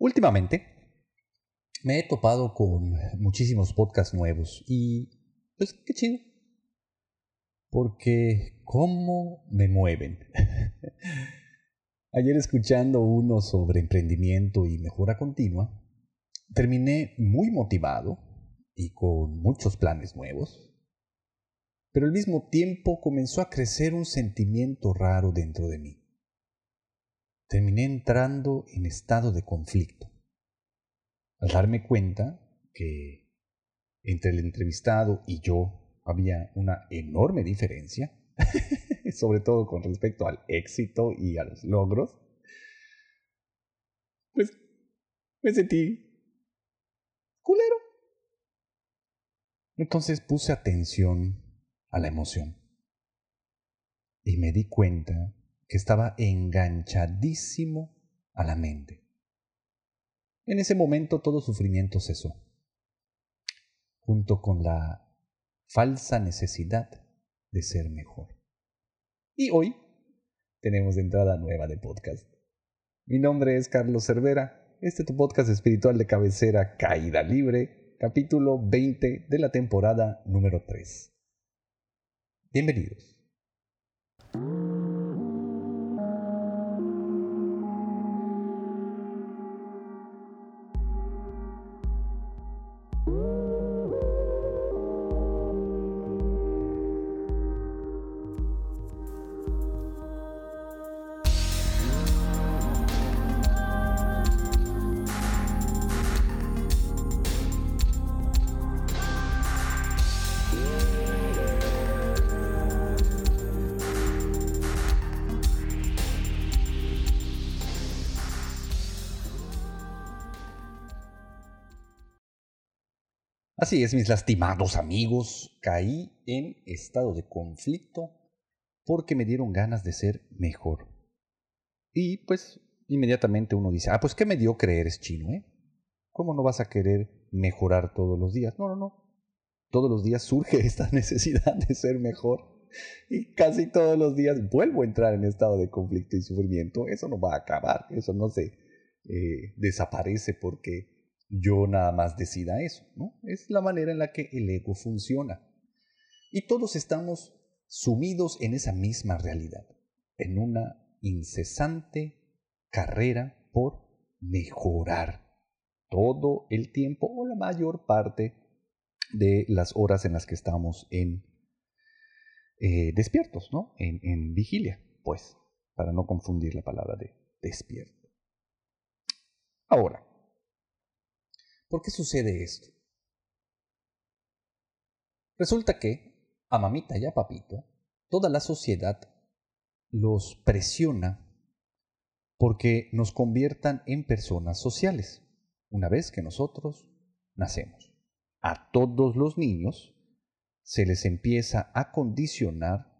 Últimamente me he topado con muchísimos podcasts nuevos y pues qué chido. Porque cómo me mueven. Ayer escuchando uno sobre emprendimiento y mejora continua, terminé muy motivado y con muchos planes nuevos. Pero al mismo tiempo comenzó a crecer un sentimiento raro dentro de mí terminé entrando en estado de conflicto. Al darme cuenta que entre el entrevistado y yo había una enorme diferencia, sobre todo con respecto al éxito y a los logros, pues me sentí culero. Entonces puse atención a la emoción y me di cuenta que estaba enganchadísimo a la mente. En ese momento todo sufrimiento cesó, junto con la falsa necesidad de ser mejor. Y hoy tenemos entrada nueva de podcast. Mi nombre es Carlos Cervera, este es tu podcast espiritual de cabecera Caída Libre, capítulo 20 de la temporada número 3. Bienvenidos. Así es, mis lastimados amigos, caí en estado de conflicto porque me dieron ganas de ser mejor. Y pues inmediatamente uno dice, ah, pues qué mediocre eres chino, ¿eh? ¿Cómo no vas a querer mejorar todos los días? No, no, no. Todos los días surge esta necesidad de ser mejor. Y casi todos los días vuelvo a entrar en estado de conflicto y sufrimiento. Eso no va a acabar, eso no se eh, desaparece porque yo nada más decida eso, ¿no? Es la manera en la que el ego funciona. Y todos estamos sumidos en esa misma realidad, en una incesante carrera por mejorar todo el tiempo o la mayor parte de las horas en las que estamos en eh, despiertos, ¿no? En, en vigilia, pues, para no confundir la palabra de despierto. Ahora, ¿Por qué sucede esto? Resulta que a mamita y a papito, toda la sociedad los presiona porque nos conviertan en personas sociales una vez que nosotros nacemos. A todos los niños se les empieza a condicionar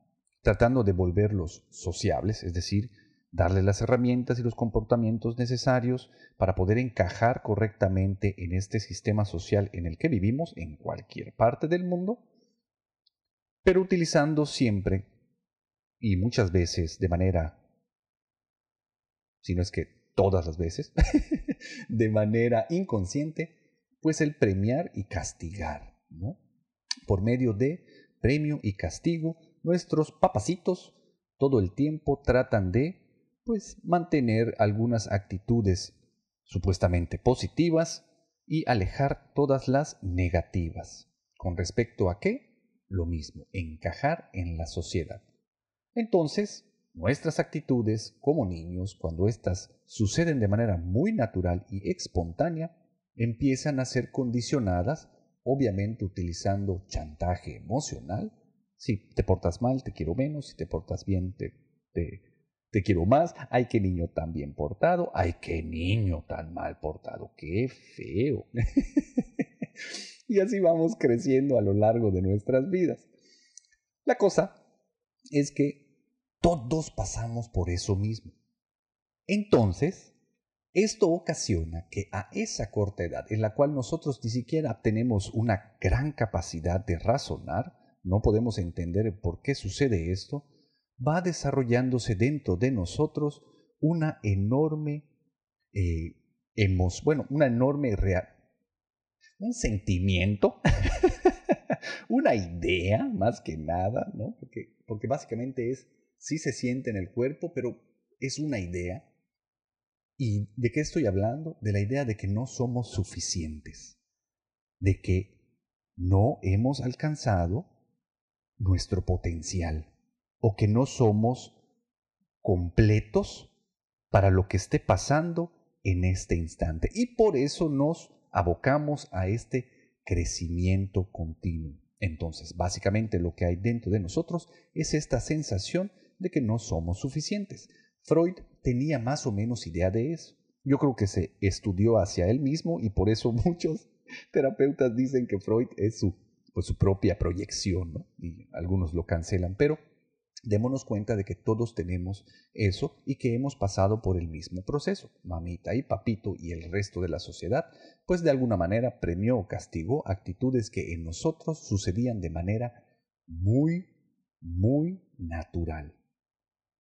tratando de volverlos sociables, es decir, darle las herramientas y los comportamientos necesarios para poder encajar correctamente en este sistema social en el que vivimos en cualquier parte del mundo, pero utilizando siempre y muchas veces de manera, si no es que todas las veces, de manera inconsciente, pues el premiar y castigar, ¿no? Por medio de premio y castigo, nuestros papacitos todo el tiempo tratan de pues mantener algunas actitudes supuestamente positivas y alejar todas las negativas. ¿Con respecto a qué? Lo mismo, encajar en la sociedad. Entonces, nuestras actitudes como niños, cuando éstas suceden de manera muy natural y espontánea, empiezan a ser condicionadas, obviamente utilizando chantaje emocional. Si te portas mal, te quiero menos, si te portas bien, te, te te quiero más, ay, qué niño tan bien portado, ay, qué niño tan mal portado, qué feo. y así vamos creciendo a lo largo de nuestras vidas. La cosa es que todos pasamos por eso mismo. Entonces, esto ocasiona que a esa corta edad, en la cual nosotros ni siquiera tenemos una gran capacidad de razonar, no podemos entender por qué sucede esto, va desarrollándose dentro de nosotros una enorme eh, bueno, una enorme un sentimiento, una idea más que nada, ¿no? Porque, porque básicamente es, sí se siente en el cuerpo, pero es una idea. ¿Y de qué estoy hablando? De la idea de que no somos suficientes, de que no hemos alcanzado nuestro potencial o que no somos completos para lo que esté pasando en este instante. Y por eso nos abocamos a este crecimiento continuo. Entonces, básicamente lo que hay dentro de nosotros es esta sensación de que no somos suficientes. Freud tenía más o menos idea de eso. Yo creo que se estudió hacia él mismo y por eso muchos terapeutas dicen que Freud es su, pues, su propia proyección, ¿no? Y algunos lo cancelan, pero démonos cuenta de que todos tenemos eso y que hemos pasado por el mismo proceso. Mamita y papito y el resto de la sociedad, pues de alguna manera premió o castigó actitudes que en nosotros sucedían de manera muy, muy natural.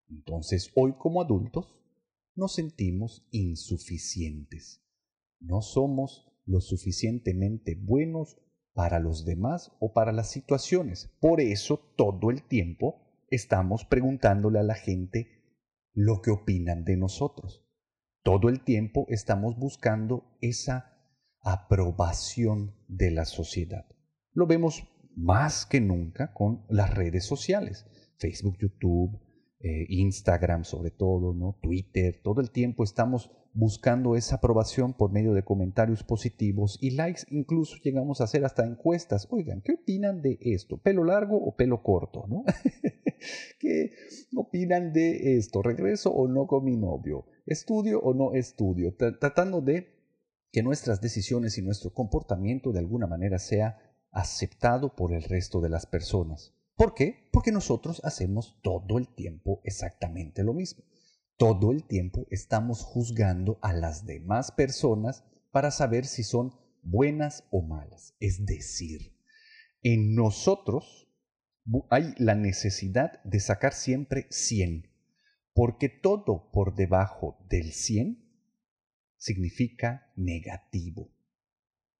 Entonces, hoy como adultos, nos sentimos insuficientes. No somos lo suficientemente buenos para los demás o para las situaciones. Por eso todo el tiempo estamos preguntándole a la gente lo que opinan de nosotros. Todo el tiempo estamos buscando esa aprobación de la sociedad. Lo vemos más que nunca con las redes sociales, Facebook, YouTube, eh, Instagram sobre todo, ¿no? Twitter, todo el tiempo estamos buscando esa aprobación por medio de comentarios positivos y likes, incluso llegamos a hacer hasta encuestas. Oigan, ¿qué opinan de esto? ¿Pelo largo o pelo corto? ¿no? ¿Qué opinan de esto? ¿Regreso o no con mi novio? ¿Estudio o no estudio? Tratando de que nuestras decisiones y nuestro comportamiento de alguna manera sea aceptado por el resto de las personas. ¿Por qué? Porque nosotros hacemos todo el tiempo exactamente lo mismo. Todo el tiempo estamos juzgando a las demás personas para saber si son buenas o malas. Es decir, en nosotros hay la necesidad de sacar siempre 100, porque todo por debajo del 100 significa negativo.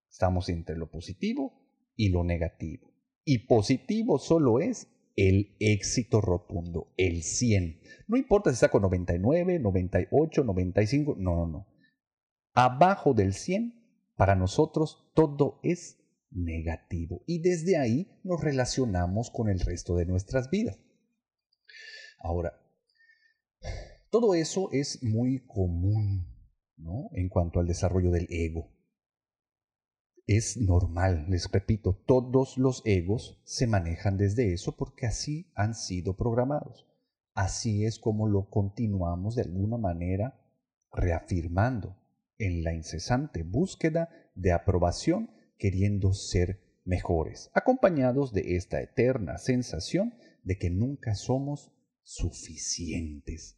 Estamos entre lo positivo y lo negativo. Y positivo solo es el éxito rotundo, el 100. No importa si está con 99, 98, 95, no, no, no. Abajo del 100, para nosotros todo es negativo. Y desde ahí nos relacionamos con el resto de nuestras vidas. Ahora, todo eso es muy común ¿no? en cuanto al desarrollo del ego es normal, les repito, todos los egos se manejan desde eso porque así han sido programados. Así es como lo continuamos de alguna manera reafirmando en la incesante búsqueda de aprobación queriendo ser mejores, acompañados de esta eterna sensación de que nunca somos suficientes.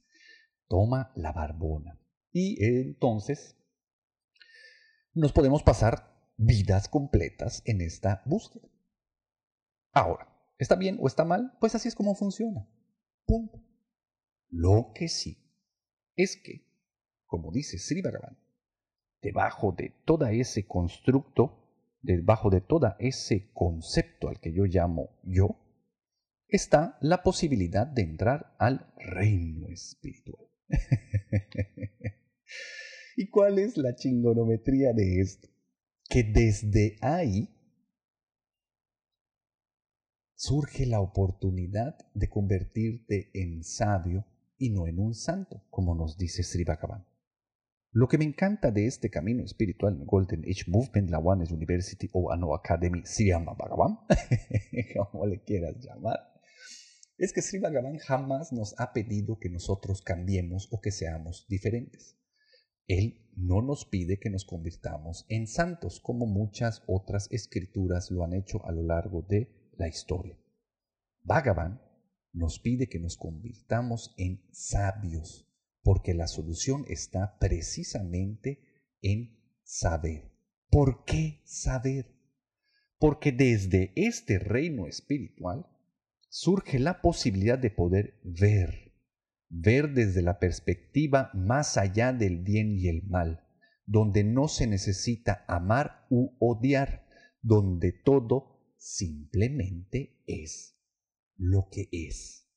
Toma la barbona. Y entonces nos podemos pasar vidas completas en esta búsqueda. Ahora, ¿está bien o está mal? Pues así es como funciona. Punto. Lo que sí es que, como dice Sri Bhagavan, debajo de todo ese constructo, debajo de todo ese concepto al que yo llamo yo, está la posibilidad de entrar al reino espiritual. ¿Y cuál es la chingonometría de esto? Que desde ahí surge la oportunidad de convertirte en sabio y no en un santo, como nos dice Sri Bhagavan. Lo que me encanta de este camino espiritual, Golden Age Movement, la One University o Ano Academy, Sri Bhagavan, como le quieras llamar, es que Sri Bhagavan jamás nos ha pedido que nosotros cambiemos o que seamos diferentes. Él no nos pide que nos convirtamos en santos, como muchas otras escrituras lo han hecho a lo largo de la historia. Bhagavan nos pide que nos convirtamos en sabios, porque la solución está precisamente en saber. ¿Por qué saber? Porque desde este reino espiritual surge la posibilidad de poder ver ver desde la perspectiva más allá del bien y el mal, donde no se necesita amar u odiar, donde todo simplemente es lo que es.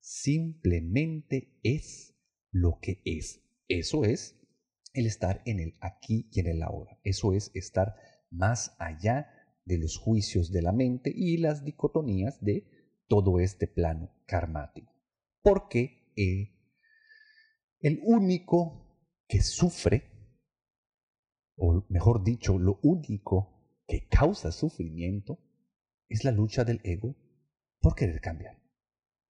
Simplemente es lo que es. Eso es el estar en el aquí y en el ahora. Eso es estar más allá de los juicios de la mente y las dicotomías de todo este plano karmático. Porque el único que sufre, o mejor dicho, lo único que causa sufrimiento, es la lucha del ego por querer cambiar.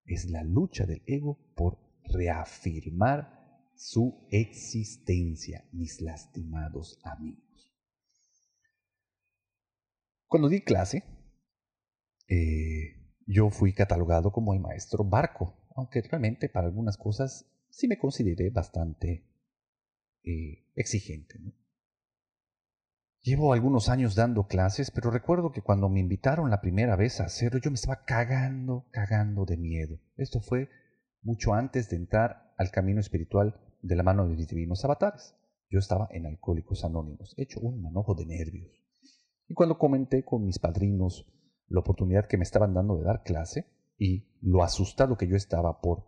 Es la lucha del ego por reafirmar su existencia, mis lastimados amigos. Cuando di clase, eh, yo fui catalogado como el maestro barco, aunque realmente para algunas cosas sí me consideré bastante eh, exigente. Llevo algunos años dando clases, pero recuerdo que cuando me invitaron la primera vez a hacerlo, yo me estaba cagando, cagando de miedo. Esto fue mucho antes de entrar al camino espiritual de la mano de mis divinos avatares. Yo estaba en Alcohólicos Anónimos, hecho un manojo de nervios. Y cuando comenté con mis padrinos la oportunidad que me estaban dando de dar clase y lo asustado que yo estaba por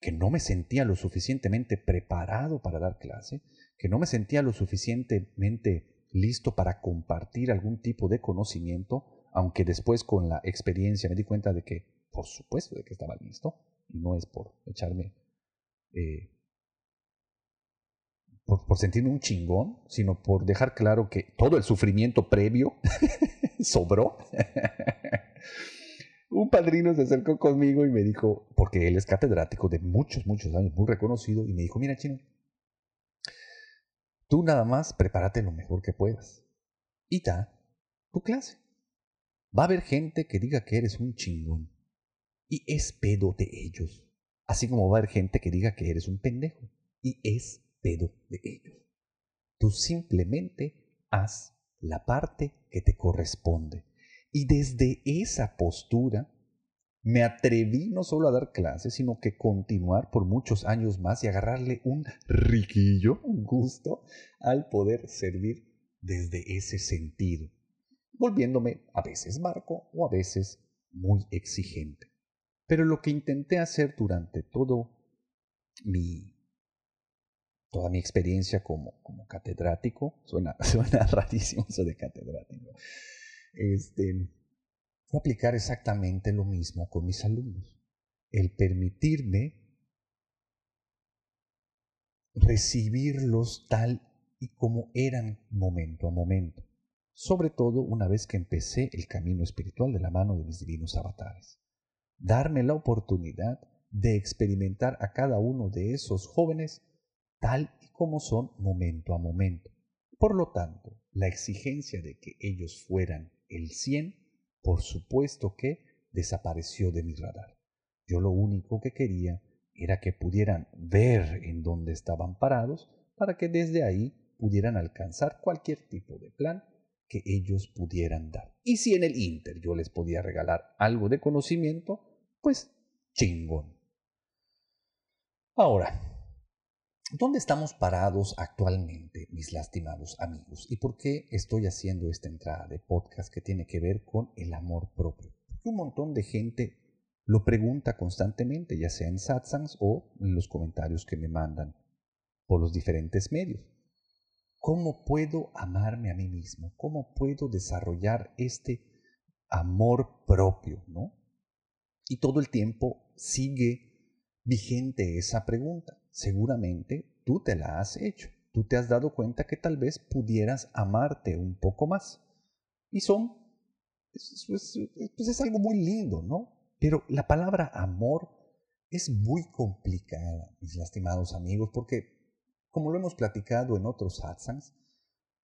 que no me sentía lo suficientemente preparado para dar clase, que no me sentía lo suficientemente listo para compartir algún tipo de conocimiento, aunque después con la experiencia me di cuenta de que, por supuesto, de que estaba listo, y no es por echarme eh, por, sentirme un chingón, sino por dejar claro que todo el sufrimiento previo sobró. un padrino se acercó conmigo y me dijo, porque él es catedrático de muchos, muchos años, muy reconocido, y me dijo, mira chino, tú nada más prepárate lo mejor que puedas. Y da tu clase. Va a haber gente que diga que eres un chingón. Y es pedo de ellos. Así como va a haber gente que diga que eres un pendejo. Y es pedo de ellos. Tú simplemente haz la parte que te corresponde. Y desde esa postura me atreví no solo a dar clases, sino que continuar por muchos años más y agarrarle un riquillo, un gusto, al poder servir desde ese sentido, volviéndome a veces marco o a veces muy exigente. Pero lo que intenté hacer durante todo mi toda mi experiencia como, como catedrático, suena, suena rarísimo eso de catedrático, este, aplicar exactamente lo mismo con mis alumnos. El permitirme recibirlos tal y como eran momento a momento, sobre todo una vez que empecé el camino espiritual de la mano de mis divinos avatares. Darme la oportunidad de experimentar a cada uno de esos jóvenes tal y como son momento a momento. Por lo tanto, la exigencia de que ellos fueran el 100, por supuesto que desapareció de mi radar. Yo lo único que quería era que pudieran ver en dónde estaban parados para que desde ahí pudieran alcanzar cualquier tipo de plan que ellos pudieran dar. Y si en el Inter yo les podía regalar algo de conocimiento, pues chingón. Ahora, ¿Dónde estamos parados actualmente, mis lastimados amigos? ¿Y por qué estoy haciendo esta entrada de podcast que tiene que ver con el amor propio? Porque un montón de gente lo pregunta constantemente, ya sea en satsangs o en los comentarios que me mandan por los diferentes medios. ¿Cómo puedo amarme a mí mismo? ¿Cómo puedo desarrollar este amor propio? ¿no? Y todo el tiempo sigue vigente esa pregunta seguramente tú te la has hecho. Tú te has dado cuenta que tal vez pudieras amarte un poco más. Y son, pues es algo muy lindo, ¿no? Pero la palabra amor es muy complicada, mis lastimados amigos, porque como lo hemos platicado en otros satsangs,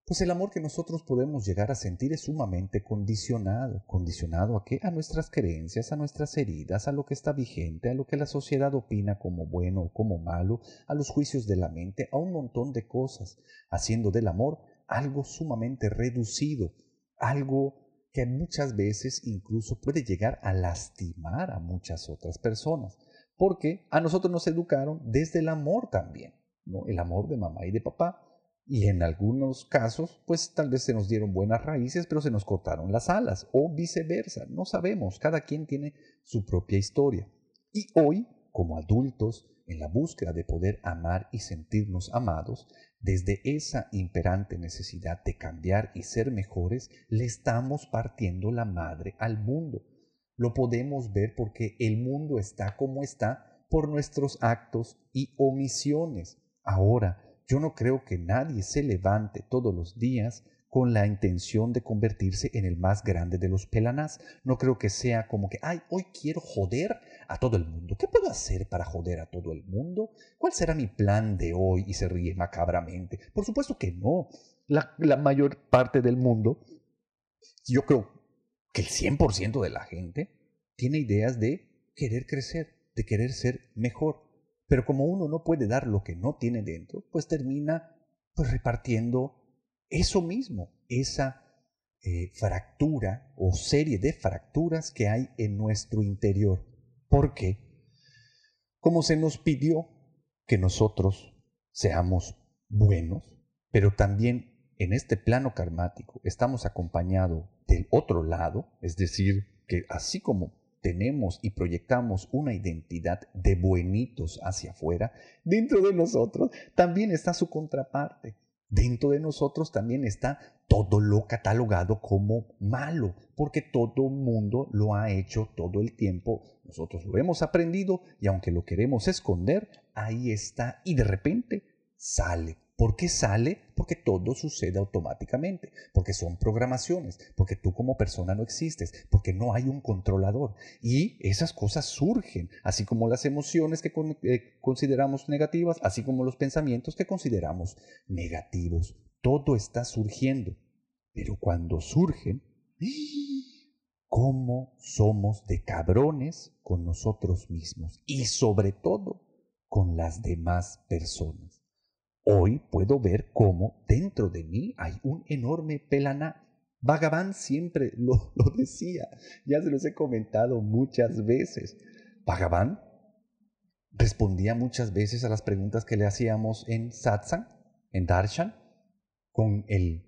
pues el amor que nosotros podemos llegar a sentir es sumamente condicionado. ¿Condicionado a qué? A nuestras creencias, a nuestras heridas, a lo que está vigente, a lo que la sociedad opina como bueno o como malo, a los juicios de la mente, a un montón de cosas, haciendo del amor algo sumamente reducido, algo que muchas veces incluso puede llegar a lastimar a muchas otras personas, porque a nosotros nos educaron desde el amor también, ¿no? El amor de mamá y de papá, Y en algunos casos, pues tal vez se nos dieron buenas raíces, pero se nos cortaron las alas, o viceversa. No sabemos, cada quien tiene su propia historia. Y hoy, como adultos, en la búsqueda de poder amar y sentirnos amados, desde esa imperante necesidad de cambiar y ser mejores, le estamos partiendo la madre al mundo. Lo podemos ver porque el mundo está como está por nuestros actos y omisiones. Ahora, yo no creo que nadie se levante todos los días con la intención de convertirse en el más grande de los pelanás. No creo que sea como que, ay, hoy quiero joder a todo el mundo. ¿Qué puedo hacer para joder a todo el mundo? ¿Cuál será mi plan de hoy? Y se ríe macabramente. Por supuesto que no. La, la mayor parte del mundo, yo creo que el 100% de la gente tiene ideas de querer crecer, de querer ser mejor. Pero como uno no puede dar lo que no tiene dentro, pues termina pues repartiendo eso mismo, esa eh, fractura o serie de fracturas que hay en nuestro interior. ¿Por qué? Como se nos pidió que nosotros seamos buenos, pero también en este plano karmático estamos acompañados del otro lado, es decir, que así como tenemos y proyectamos una identidad de buenitos hacia afuera, dentro de nosotros también está su contraparte. Dentro de nosotros también está todo lo catalogado como malo, porque todo mundo lo ha hecho todo el tiempo. Nosotros lo hemos aprendido y aunque lo queremos esconder, ahí está y de repente sale ¿Por qué sale? Porque todo sucede automáticamente, porque son programaciones, porque tú como persona no existes, porque no hay un controlador. Y esas cosas surgen, así como las emociones que eh, consideramos negativas, así como los pensamientos que consideramos negativos. Todo está surgiendo. Pero cuando surgen, ¿cómo somos de cabrones con nosotros mismos? Y sobre todo con las demás personas. Hoy puedo ver cómo dentro de mí hay un enorme pelaná. Bhagavan siempre lo, decía, ya se los he comentado muchas veces. Bhagavan respondía muchas veces a las preguntas que le hacíamos en satsang, en darshan, con el,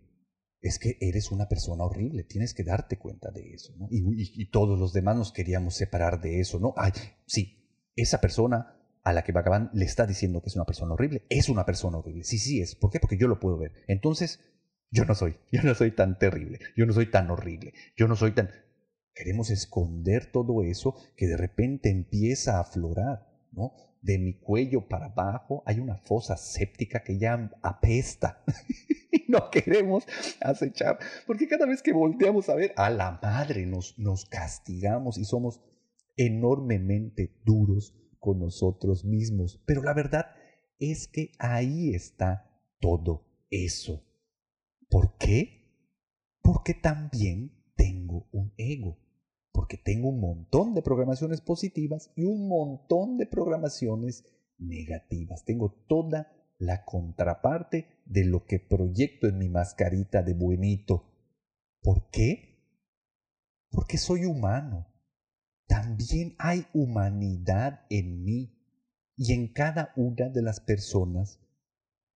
es que eres una persona horrible, tienes que darte cuenta de eso, y todos los demás nos queríamos separar de eso, ¿no? Ay, sí, esa persona a la que Bhagavan le está diciendo que es una persona horrible, es una persona horrible. Sí, sí es. ¿Por qué? Porque yo lo puedo ver. Entonces, yo no soy, yo no soy tan terrible, yo no soy tan horrible, yo no soy tan... Queremos esconder todo eso que de repente empieza a aflorar, ¿no? De mi cuello para abajo hay una fosa séptica que ya apesta. y no queremos acechar, porque cada vez que volteamos a ver a la madre nos, nos castigamos y somos enormemente duros con nosotros mismos. Pero la verdad es que ahí está todo eso. ¿Por qué? Porque también tengo un ego. Porque tengo un montón de programaciones positivas y un montón de programaciones negativas. Tengo toda la contraparte de lo que proyecto en mi mascarita de buenito. ¿Por qué? Porque soy humano también hay humanidad en mí y en cada una de las personas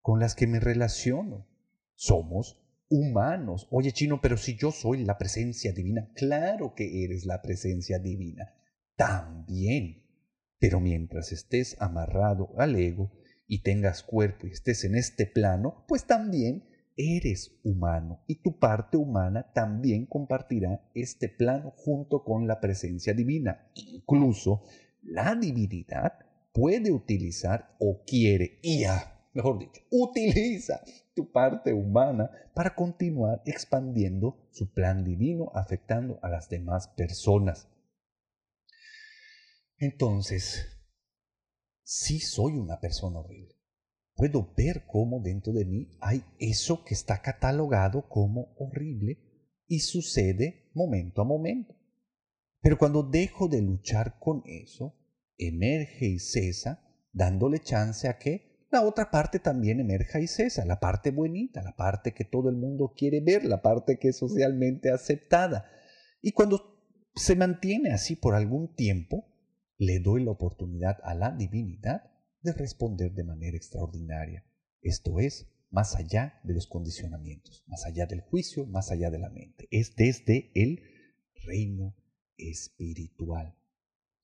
con las que me relaciono. Somos humanos. Oye, chino, pero si yo soy la presencia divina, claro que eres la presencia divina. También. Pero mientras estés amarrado al ego y tengas cuerpo y estés en este plano, pues también eres humano y tu parte humana también compartirá este plano junto con la presencia divina. Incluso la divinidad puede utilizar o quiere, y ya, mejor dicho, utiliza tu parte humana para continuar expandiendo su plan divino, afectando a las demás personas. Entonces, sí soy una persona horrible puedo ver cómo dentro de mí hay eso que está catalogado como horrible y sucede momento a momento. Pero cuando dejo de luchar con eso, emerge y cesa, dándole chance a que la otra parte también emerja y cesa, la parte bonita, la parte que todo el mundo quiere ver, la parte que es socialmente aceptada. Y cuando se mantiene así por algún tiempo, le doy la oportunidad a la divinidad de responder de manera extraordinaria. Esto es, más allá de los condicionamientos, más allá del juicio, más allá de la mente. Es desde el reino espiritual.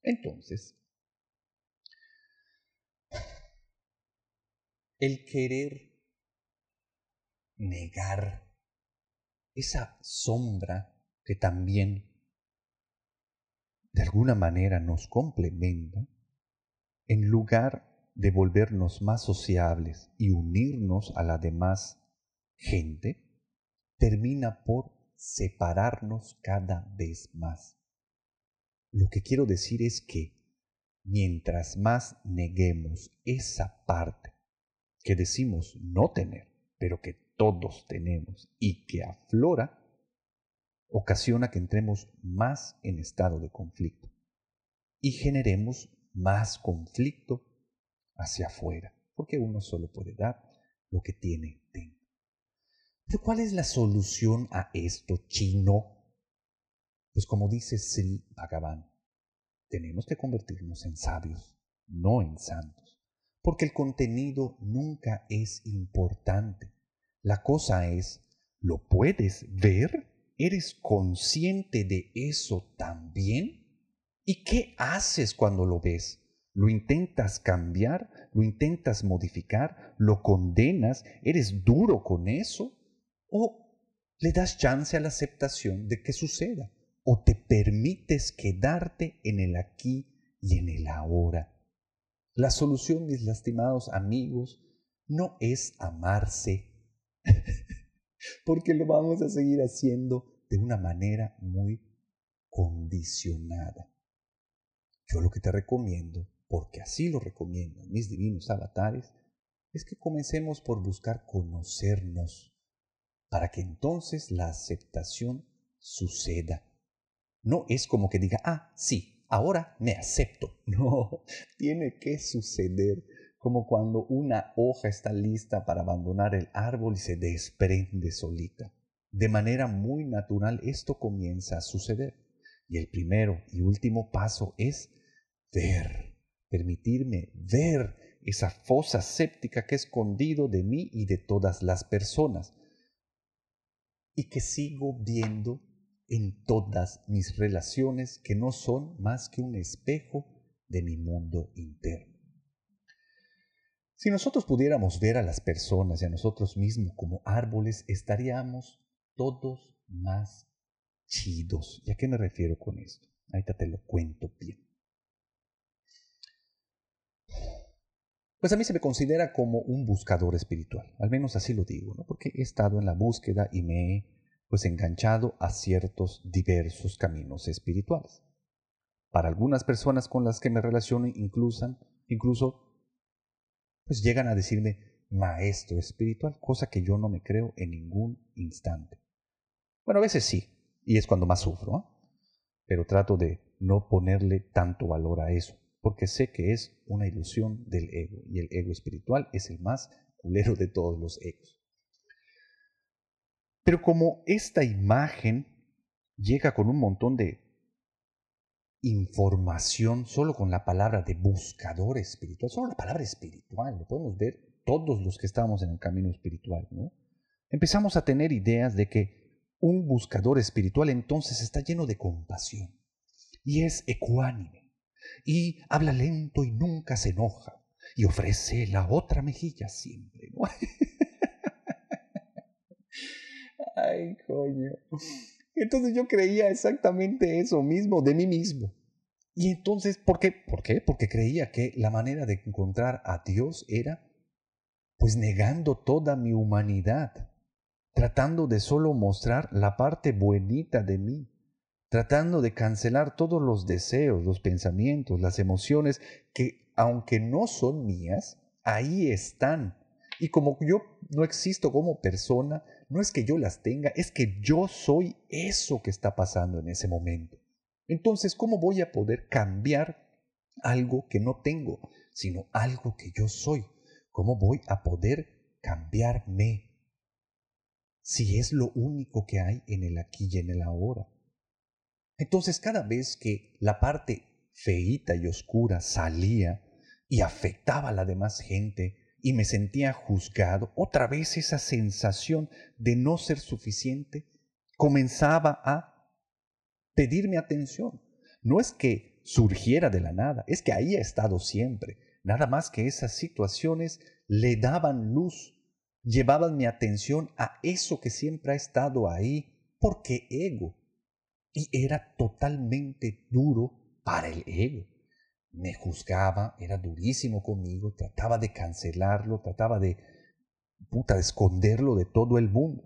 Entonces, el querer negar esa sombra que también de alguna manera nos complementa, en lugar de volvernos más sociables y unirnos a la demás gente, termina por separarnos cada vez más. Lo que quiero decir es que mientras más neguemos esa parte que decimos no tener, pero que todos tenemos y que aflora, ocasiona que entremos más en estado de conflicto y generemos más conflicto hacia afuera, porque uno solo puede dar lo que tiene dentro. Pero ¿cuál es la solución a esto, chino? Pues como dice Sri tenemos que convertirnos en sabios, no en santos, porque el contenido nunca es importante. La cosa es, ¿lo puedes ver? ¿Eres consciente de eso también? ¿Y qué haces cuando lo ves? ¿Lo intentas cambiar? ¿Lo intentas modificar? ¿Lo condenas? ¿Eres duro con eso? ¿O le das chance a la aceptación de que suceda? ¿O te permites quedarte en el aquí y en el ahora? La solución, mis lastimados amigos, no es amarse porque lo vamos a seguir haciendo de una manera muy condicionada. Yo lo que te recomiendo, porque así lo recomiendan mis divinos avatares, es que comencemos por buscar conocernos, para que entonces la aceptación suceda. No es como que diga, ah, sí, ahora me acepto. No, tiene que suceder como cuando una hoja está lista para abandonar el árbol y se desprende solita. De manera muy natural esto comienza a suceder. Y el primero y último paso es ver, permitirme ver esa fosa séptica que he escondido de mí y de todas las personas y que sigo viendo en todas mis relaciones que no son más que un espejo de mi mundo interno. Si nosotros pudiéramos ver a las personas y a nosotros mismos como árboles, estaríamos todos más chidos. ¿Y a qué me refiero con esto? Ahorita te lo cuento bien. Pues a mí se me considera como un buscador espiritual, al menos así lo digo, ¿no? porque he estado en la búsqueda y me he pues enganchado a ciertos diversos caminos espirituales. Para algunas personas con las que me relaciono incluso, incluso pues llegan a decirme maestro espiritual, cosa que yo no me creo en ningún instante. Bueno, a veces sí, y es cuando más sufro, pero trato de no ponerle tanto valor a eso, porque sé que es una ilusión del ego, y el ego espiritual es el más culero de todos los egos. Pero como esta imagen llega con un montón de información solo con la palabra de buscador espiritual, solo la palabra espiritual, lo podemos ver todos los que estamos en el camino espiritual, ¿no? Empezamos a tener ideas de que un buscador espiritual entonces está lleno de compasión y es ecuánime y habla lento y nunca se enoja y ofrece la otra mejilla siempre, ¿no? Ay, coño. Entonces yo creía exactamente eso mismo de mí mismo. Y entonces, ¿por qué? ¿Por qué? Porque creía que la manera de encontrar a Dios era pues negando toda mi humanidad, tratando de solo mostrar la parte buenita de mí, tratando de cancelar todos los deseos, los pensamientos, las emociones que aunque no son mías, ahí están. Y como yo no existo como persona, no es que yo las tenga, es que yo soy eso que está pasando en ese momento. Entonces, ¿cómo voy a poder cambiar algo que no tengo, sino algo que yo soy? ¿Cómo voy a poder cambiarme si es lo único que hay en el aquí y en el ahora? Entonces, cada vez que la parte feíta y oscura salía y afectaba a la demás gente, y me sentía juzgado, otra vez esa sensación de no ser suficiente comenzaba a pedirme atención. No es que surgiera de la nada, es que ahí ha estado siempre. Nada más que esas situaciones le daban luz, llevaban mi atención a eso que siempre ha estado ahí, porque ego. Y era totalmente duro para el ego me juzgaba, era durísimo conmigo, trataba de cancelarlo, trataba de, puta, de esconderlo de todo el mundo.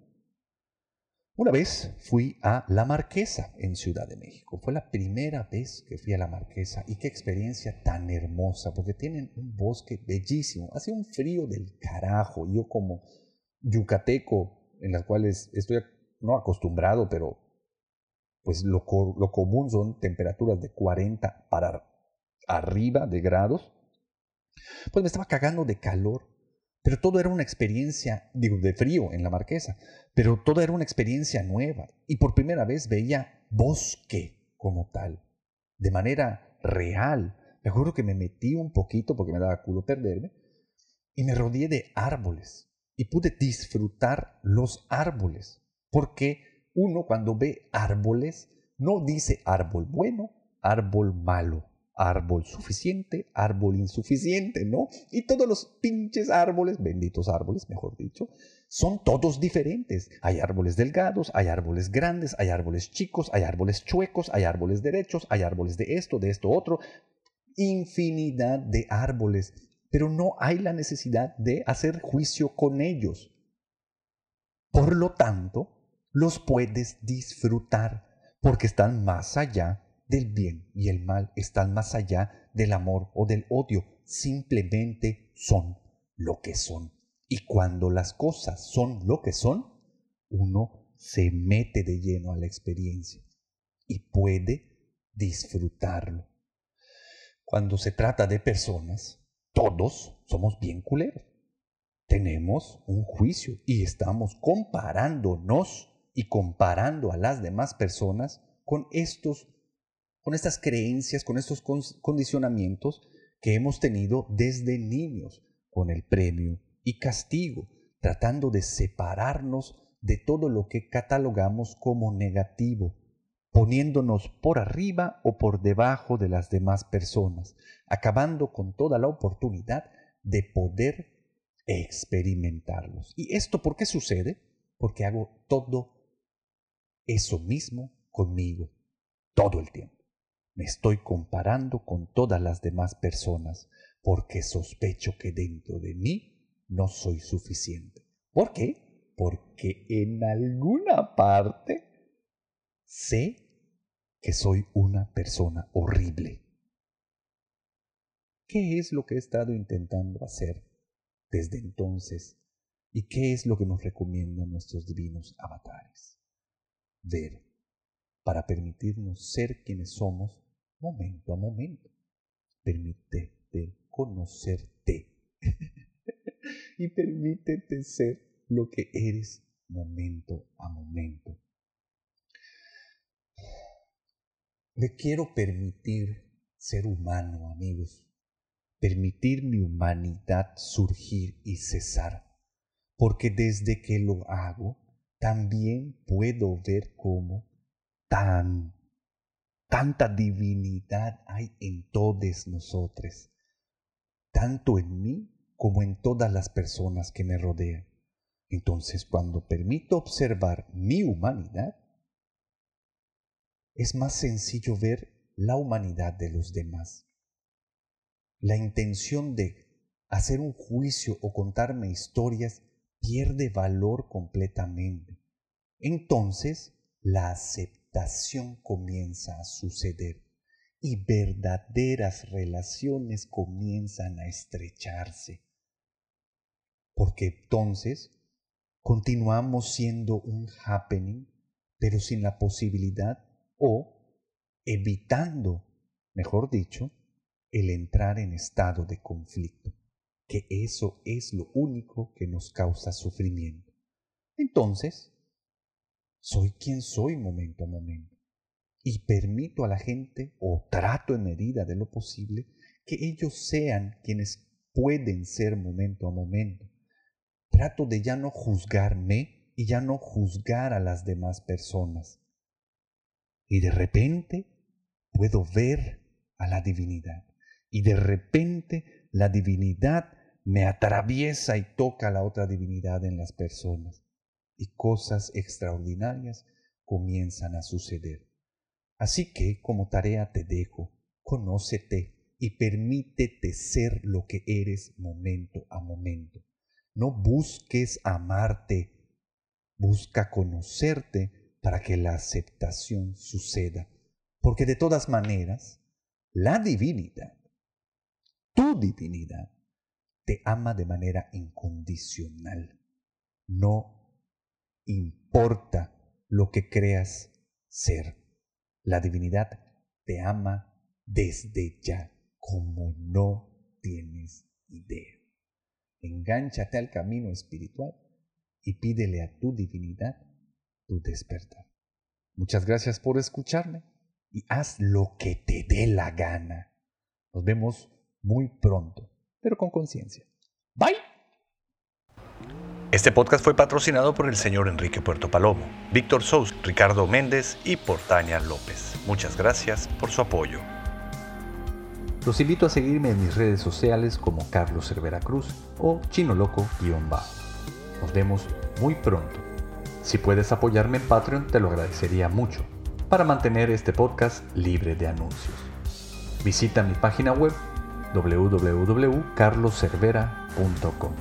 Una vez fui a La Marquesa en Ciudad de México. Fue la primera vez que fui a La Marquesa y qué experiencia tan hermosa, porque tienen un bosque bellísimo. Hace un frío del carajo. Yo como yucateco, en las cuales estoy no acostumbrado, pero pues lo, lo común son temperaturas de 40 para arriba de grados, pues me estaba cagando de calor. Pero todo era una experiencia, digo, de frío en la marquesa, pero todo era una experiencia nueva. Y por primera vez veía bosque como tal, de manera real. Me acuerdo que me metí un poquito porque me daba culo perderme y me rodeé de árboles y pude disfrutar los árboles. Porque uno cuando ve árboles no dice árbol bueno, árbol malo árbol suficiente, árbol insuficiente, ¿no? Y todos los pinches árboles, benditos árboles, mejor dicho, son todos diferentes. Hay árboles delgados, hay árboles grandes, hay árboles chicos, hay árboles chuecos, hay árboles derechos, hay árboles de esto, de esto, otro. Infinidad de árboles, pero no hay la necesidad de hacer juicio con ellos. Por lo tanto, los puedes disfrutar porque están más allá del bien y el mal están más allá del amor o del odio, simplemente son lo que son. Y cuando las cosas son lo que son, uno se mete de lleno a la experiencia y puede disfrutarlo. Cuando se trata de personas, todos somos bien culeros. Tenemos un juicio y estamos comparándonos y comparando a las demás personas con estos con estas creencias, con estos condicionamientos que hemos tenido desde niños, con el premio y castigo, tratando de separarnos de todo lo que catalogamos como negativo, poniéndonos por arriba o por debajo de las demás personas, acabando con toda la oportunidad de poder experimentarlos. ¿Y esto por qué sucede? Porque hago todo eso mismo conmigo, todo el tiempo. Me estoy comparando con todas las demás personas porque sospecho que dentro de mí no soy suficiente. ¿Por qué? Porque en alguna parte sé que soy una persona horrible. ¿Qué es lo que he estado intentando hacer desde entonces? ¿Y qué es lo que nos recomiendan nuestros divinos avatares? Ver para permitirnos ser quienes somos momento a momento. Permítete conocerte y permítete ser lo que eres momento a momento. Me quiero permitir ser humano, amigos, permitir mi humanidad surgir y cesar, porque desde que lo hago, también puedo ver cómo tan Tanta divinidad hay en todos nosotros, tanto en mí como en todas las personas que me rodean. Entonces, cuando permito observar mi humanidad, es más sencillo ver la humanidad de los demás. La intención de hacer un juicio o contarme historias pierde valor completamente. Entonces, la aceptación comienza a suceder y verdaderas relaciones comienzan a estrecharse. Porque entonces continuamos siendo un happening, pero sin la posibilidad o evitando, mejor dicho, el entrar en estado de conflicto, que eso es lo único que nos causa sufrimiento. Entonces, soy quien soy momento a momento. Y permito a la gente, o trato en medida de lo posible, que ellos sean quienes pueden ser momento a momento. Trato de ya no juzgarme y ya no juzgar a las demás personas. Y de repente puedo ver a la divinidad. Y de repente la divinidad me atraviesa y toca la otra divinidad en las personas. Y cosas extraordinarias comienzan a suceder. Así que como tarea te dejo, conócete y permítete ser lo que eres momento a momento. No busques amarte, busca conocerte para que la aceptación suceda. Porque de todas maneras, la divinidad, tu divinidad, te ama de manera incondicional. No importa lo que creas ser. La divinidad te ama desde ya como no tienes idea. Engánchate al camino espiritual y pídele a tu divinidad tu despertar. Muchas gracias por escucharme y haz lo que te dé la gana. Nos vemos muy pronto, pero con conciencia. Bye. Este podcast fue patrocinado por el señor Enrique Puerto Palomo, Víctor Sous, Ricardo Méndez y Portaña López. Muchas gracias por su apoyo. Los invito a seguirme en mis redes sociales como Carlos Cervera Cruz o Chino Loco-Bajo. Nos vemos muy pronto. Si puedes apoyarme en Patreon, te lo agradecería mucho para mantener este podcast libre de anuncios. Visita mi página web www.carloservera.com.